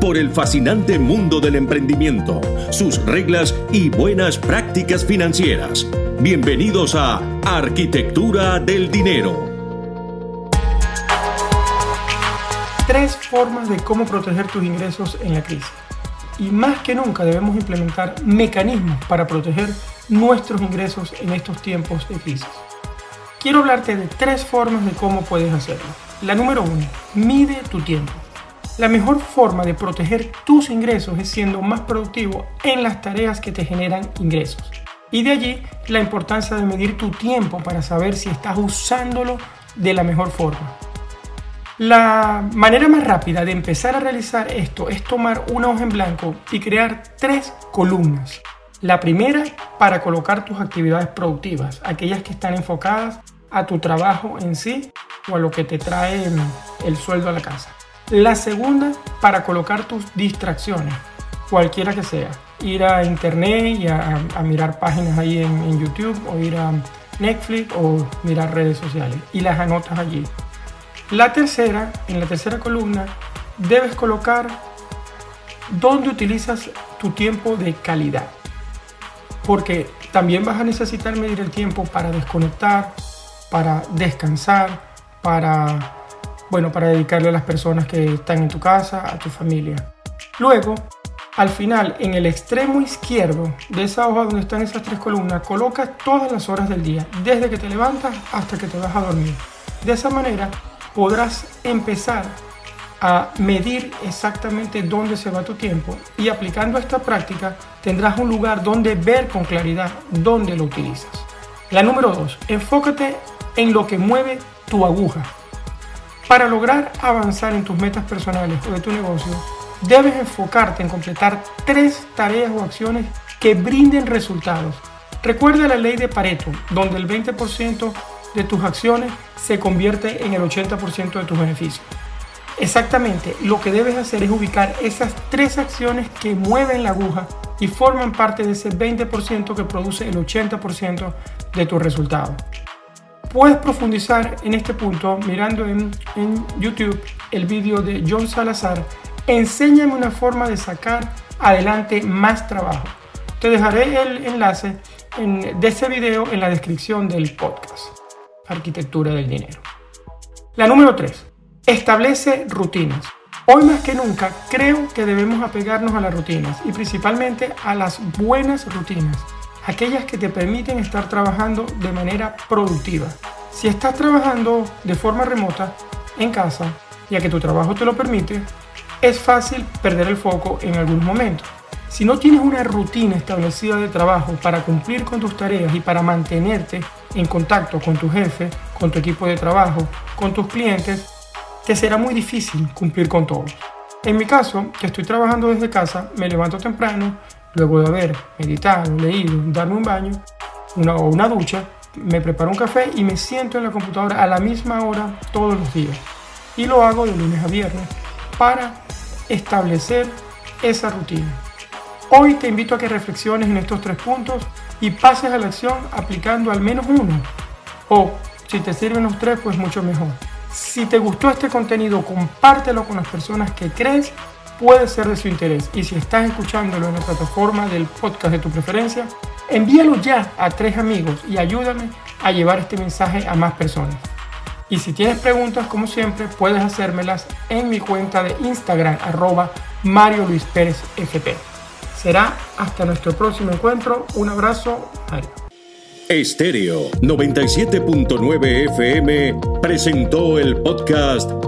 por el fascinante mundo del emprendimiento, sus reglas y buenas prácticas financieras. Bienvenidos a Arquitectura del Dinero. Tres formas de cómo proteger tus ingresos en la crisis. Y más que nunca debemos implementar mecanismos para proteger nuestros ingresos en estos tiempos de crisis. Quiero hablarte de tres formas de cómo puedes hacerlo. La número uno, mide tu tiempo. La mejor forma de proteger tus ingresos es siendo más productivo en las tareas que te generan ingresos. Y de allí la importancia de medir tu tiempo para saber si estás usándolo de la mejor forma. La manera más rápida de empezar a realizar esto es tomar una hoja en blanco y crear tres columnas. La primera para colocar tus actividades productivas, aquellas que están enfocadas a tu trabajo en sí o a lo que te trae el sueldo a la casa. La segunda, para colocar tus distracciones, cualquiera que sea. Ir a internet y a, mirar páginas ahí en, YouTube o ir a Netflix o mirar redes sociales y las anotas allí. La tercera, en la tercera columna, debes colocar dónde utilizas tu tiempo de calidad. Porque también vas a necesitar medir el tiempo para desconectar, para descansar, para bueno, para dedicarle a las personas que están en tu casa, a tu familia. Luego, al final, en el extremo izquierdo de esa hoja donde están esas tres columnas, colocas todas las horas del día, desde que te levantas hasta que te vas a dormir. De esa manera podrás empezar a medir exactamente dónde se va tu tiempo y aplicando esta práctica tendrás un lugar donde ver con claridad dónde lo utilizas. La número dos, enfócate en lo que mueve tu aguja. Para lograr avanzar en tus metas personales o de tu negocio, debes enfocarte en completar tres tareas o acciones que brinden resultados. Recuerda la ley de Pareto, donde el 20% de tus acciones se convierte en el 80% de tus beneficios. Exactamente, lo que debes hacer es ubicar esas tres acciones que mueven la aguja y forman parte de ese 20% que produce el 80% de tus resultados. Puedes profundizar en este punto mirando en, YouTube el vídeo de John Salazar. Enséñame una forma de sacar adelante más trabajo. Te dejaré el enlace de ese video en la descripción del podcast. Arquitectura del dinero. La número 3. Establece rutinas. Hoy más que nunca creo que debemos apegarnos a las rutinas y principalmente a las buenas rutinas aquellas que te permiten estar trabajando de manera productiva. Si estás trabajando de forma remota, en casa, ya que tu trabajo te lo permite, es fácil perder el foco en algunos momentos. Si no tienes una rutina establecida de trabajo para cumplir con tus tareas y para mantenerte en contacto con tu jefe, con tu equipo de trabajo, con tus clientes, te será muy difícil cumplir con todo. En mi caso, que estoy trabajando desde casa, me levanto temprano, Luego de haber meditado, leído, darme un baño una, o una ducha, me preparo un café y me siento en la computadora a la misma hora todos los días. Y lo hago de lunes a viernes para establecer esa rutina. Hoy te invito a que reflexiones en estos tres puntos y pases a la acción aplicando al menos uno. O si te sirven los tres, pues mucho mejor. Si te gustó este contenido, compártelo con las personas que crees puede ser de su interés. Y si estás escuchándolo en la plataforma del podcast de tu preferencia, envíalo ya a tres amigos y ayúdame a llevar este mensaje a más personas. Y si tienes preguntas, como siempre, puedes hacérmelas en mi cuenta de Instagram, arroba Mario Luis Pérez FP. Será hasta nuestro próximo encuentro. Un abrazo, Mario. Estéreo 97.9 FM presentó el podcast